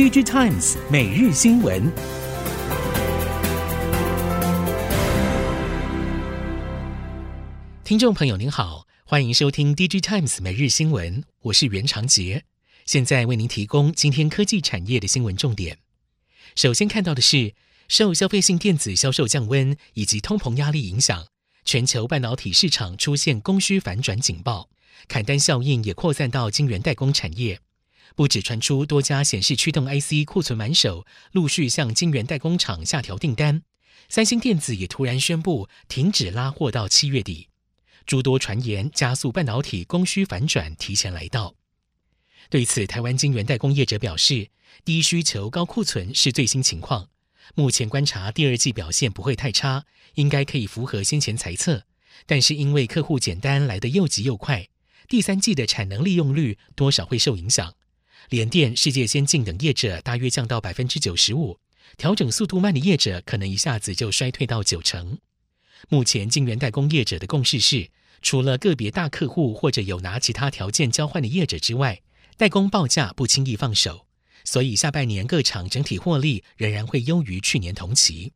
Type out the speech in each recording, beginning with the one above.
DG Times 每日新闻，听众朋友您好，欢迎收听 DG Times 每日新闻，我是袁长杰，现在为您提供今天科技产业的新闻重点。首先看到的是，受消费性电子销售降温以及通膨压力影响，全球半导体市场出现供需反转警报，砍单效应也扩散到晶圆代工产业。不止传出多家显示驱动 IC 库存满手，陆续向晶圆代工厂下调订单。三星电子也突然宣布停止拉货到七月底，诸多传言加速半导体供需反转提前来到。对此，台湾晶圆代工业者表示，低需求高库存是最新情况。目前观察第二季表现不会太差，应该可以符合先前猜测。但是因为客户减单来得又急又快，第三季的产能利用率多少会受影响。联电、世界先进等业者大约降到百分之九十五，调整速度慢的业者可能一下子就衰退到九成。目前晶圆代工业者的共识是，除了个别大客户或者有拿其他条件交换的业者之外，代工报价不轻易放手，所以下半年各厂整体获利仍然会优于去年同期。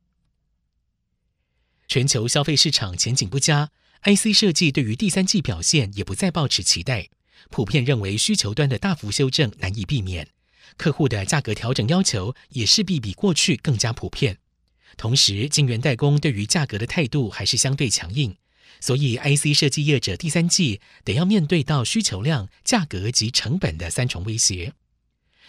全球消费市场前景不佳，IC 设计对于第三季表现也不再抱持期待。普遍认为需求端的大幅修正难以避免，客户的价格调整要求也势必比过去更加普遍。同时，晶圆代工对于价格的态度还是相对强硬，所以 IC 设计业者第三季得要面对到需求量、价格及成本的三重威胁。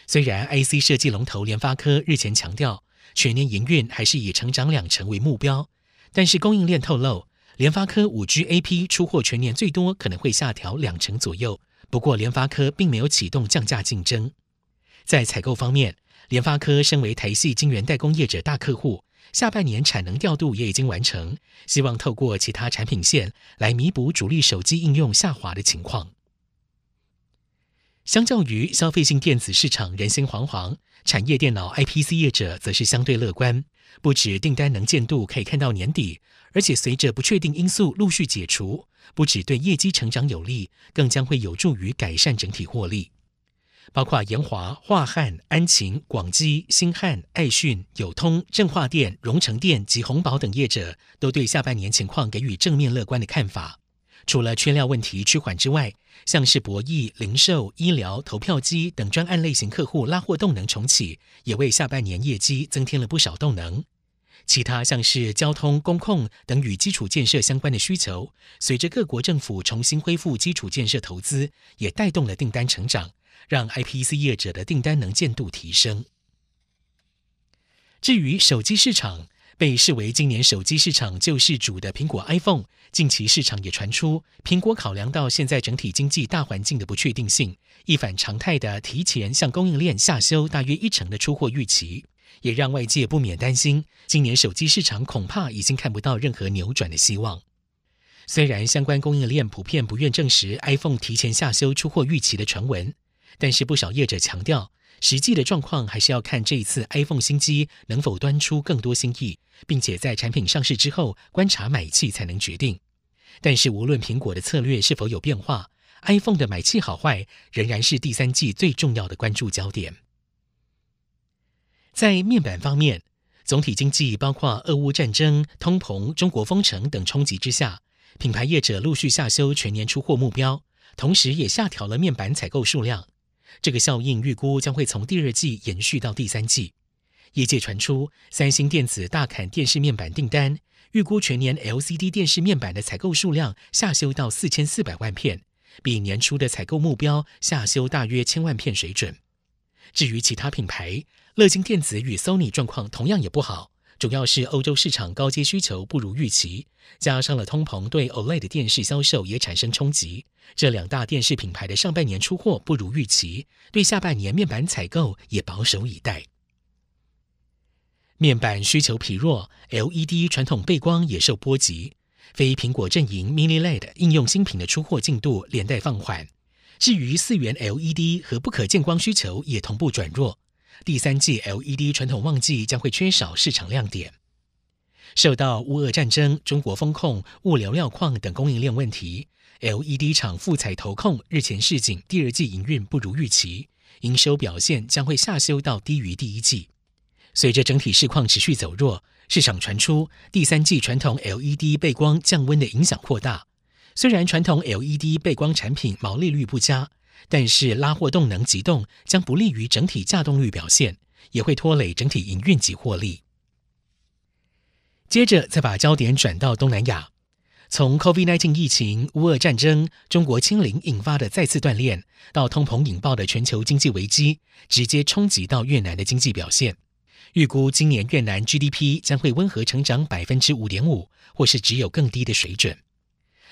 虽然 IC 设计龙头联发科日前强调全年营运还是以成长两成为目标，但是供应链透露，联发科五 G AP 出货全年最多可能会下调两成左右。不过，联发科并没有启动降价竞争。在采购方面，联发科身为台系晶圆代工业者大客户，下半年产能调度也已经完成，希望透过其他产品线来弥补主力手机应用下滑的情况。相较于消费性电子市场人心惶惶，产业电脑 IPC 业者则是相对乐观。不止订单能见度可以看到年底，而且随着不确定因素陆续解除，不止对业绩成长有利，更将会有助于改善整体获利。包括研华、华汉、安勤、广基、新汉、爱讯、友通、正化电、荣成电及鸿宝等业者，都对下半年情况给予正面乐观的看法。除了缺料问题趋缓之外，像是博弈、零售、医疗、投票机等专案类型客户拉货动能重启，也为下半年业绩增添了不少动能。其他像是交通、工控等与基础建设相关的需求，随着各国政府重新恢复基础建设投资，也带动了订单成长，让 IPC 业者的订单能见度提升。至于手机市场，被视为今年手机市场救世主的苹果 iPhone，近期市场也传出苹果考量到现在整体经济大环境的不确定性，一反常态的提前向供应链下修大约一成的出货预期。也让外界不免担心，今年手机市场恐怕已经看不到任何扭转的希望。虽然相关供应链普遍不愿证实 iPhone 提前下修出货预期的传闻，但是不少业者强调，实际的状况还是要看这一次 iPhone 新机能否端出更多新意，并且在产品上市之后观察买气才能决定。但是无论苹果的策略是否有变化，iPhone 的买气好坏仍然是第三季最重要的关注焦点。在面板方面，总体经济包括俄乌战争、通膨、中国封城等冲击之下，品牌业者陆续下修全年出货目标，同时也下调了面板采购数量。这个效应预估将会从第二季延续到第三季。业界传出，三星电子大砍电视面板订单，预估全年 LCD 电视面板的采购数量下修到四千四百万片，比年初的采购目标下修大约千万片水准。至于其他品牌，乐金电子与 Sony 状况同样也不好，主要是欧洲市场高阶需求不如预期，加上了通膨对 OLED 电视销售也产生冲击。这两大电视品牌的上半年出货不如预期，对下半年面板采购也保守以待。面板需求疲弱，LED 传统背光也受波及，非苹果阵营 Mini LED 应用新品的出货进度连带放缓。至于四元 LED 和不可见光需求也同步转弱。第三季 LED 传统旺季将会缺少市场亮点，受到乌俄战争、中国封控、物流料矿等供应链问题，LED 厂富彩投控日前示警，第二季营运不如预期，营收表现将会下修到低于第一季。随着整体市况持续走弱，市场传出第三季传统 LED 背光降温的影响扩大。虽然传统 LED 背光产品毛利率不佳，但是拉货动能急冻将不利于整体稼动率表现，也会拖累整体营运及获利。接着再把焦点转到东南亚，从 COVID-19 疫情、乌俄战争、中国清零引发的再次断链，到通膨引爆的全球经济危机，直接冲击到越南的经济表现。预估今年越南 GDP 将会温和成长百分之五点五，或是只有更低的水准。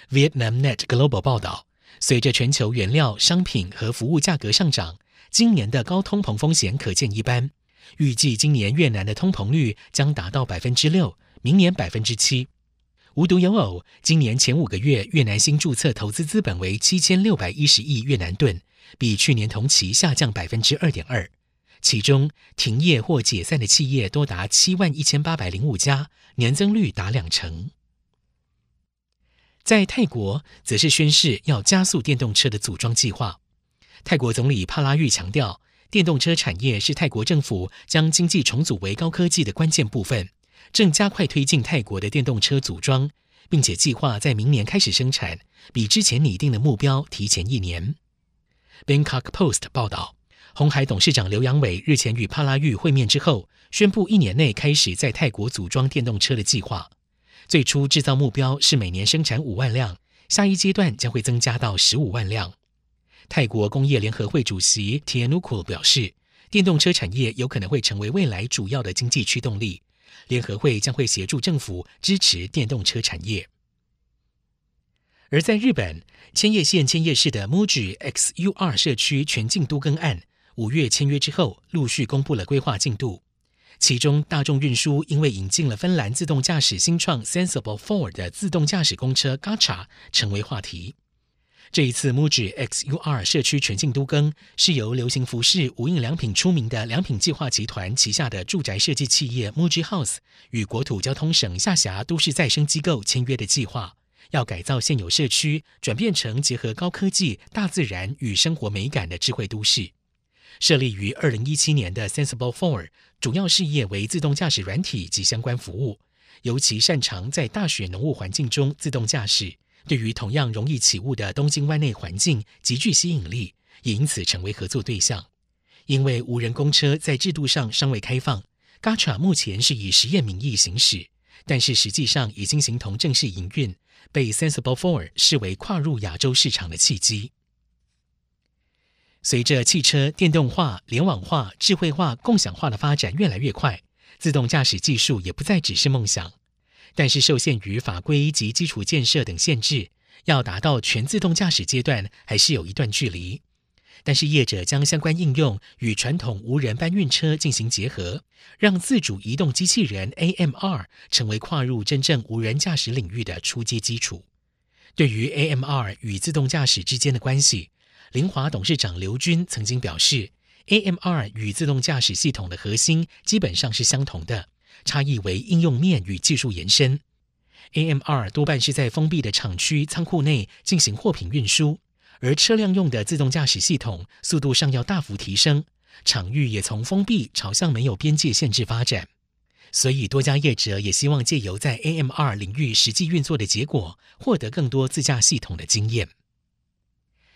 Vietnamnet Global 报道，随着全球原料、商品和服务价格上涨，今年的高通膨风险可见一斑。预计今年越南的通膨率将达到百分之六，明年百分之七。无独有偶，今年前五个月越南新注册投资资本为七千六百一十亿越南盾，比去年同期下降百分之二点二。其中停业或解散的企业多达七万一千八百零五家，年增率达两成。在泰国，则是宣示要加速电动车的组装计划。泰国总理帕拉育强调，电动车产业是泰国政府将经济重组为高科技的关键部分，正加快推进泰国的电动车组装，并且计划在明年开始生产，比之前拟定的目标提前一年。Bangkok Post 报道。鸿海董事长刘扬伟日前与帕拉育会面之后，宣布一年内开始在泰国组装电动车的计划。最初制造目标是每年生产五万辆，下一阶段将会增加到十五万辆。泰国工业联合会主席 Thionukul 表示，电动车产业有可能会成为未来主要的经济驱动力。联合会将会协助政府支持电动车产业。而在日本千叶县千叶市的 MUJI XUR 社区全境都更案。五月签约之后，陆续公布了规划进度。其中，大众运输因为引进了芬兰自动驾驶新创 Sensible Four 的自动驾驶公车 Gacha 成为话题。这一次 MUJI XUR 社区全境都更是由流行服饰、无印良品出名的良品计划集团旗下的住宅设计企业 MUJI House 与国土交通省下辖都市再生机构签约的计划，要改造现有社区，转变成结合高科技、大自然与生活美感的智慧都市。设立于二零一七年的 Sensible Four 主要事业为自动驾驶软体及相关服务，尤其擅长在大雪浓雾环境中自动驾驶，对于同样容易起雾的东京湾内环境极具吸引力，也因此成为合作对象。因为无人公车在制度上尚未开放，Gatra 目前是以实验名义行驶，但是实际上已经形同正式营运，被 Sensible Four 视为跨入亚洲市场的契机。随着汽车电动化、联网化、智慧化、共享化的发展越来越快，自动驾驶技术也不再只是梦想。但是受限于法规及基础建设等限制，要达到全自动驾驶阶段还是有一段距离。但是业者将相关应用与传统无人搬运车进行结合，让自主移动机器人 AMR 成为跨入真正无人驾驶领域的初阶基础。对于 AMR 与自动驾驶之间的关系，凌华董事长刘军曾经表示，AMR 与自动驾驶系统的核心基本上是相同的，差异为应用面与技术延伸。AMR 多半是在封闭的厂区仓库内进行货品运输，而车辆用的自动驾驶系统速度上要大幅提升，场域也从封闭朝向没有边界限制发展。所以多家业者也希望借由在 AMR 领域实际运作的结果，获得更多自驾系统的经验。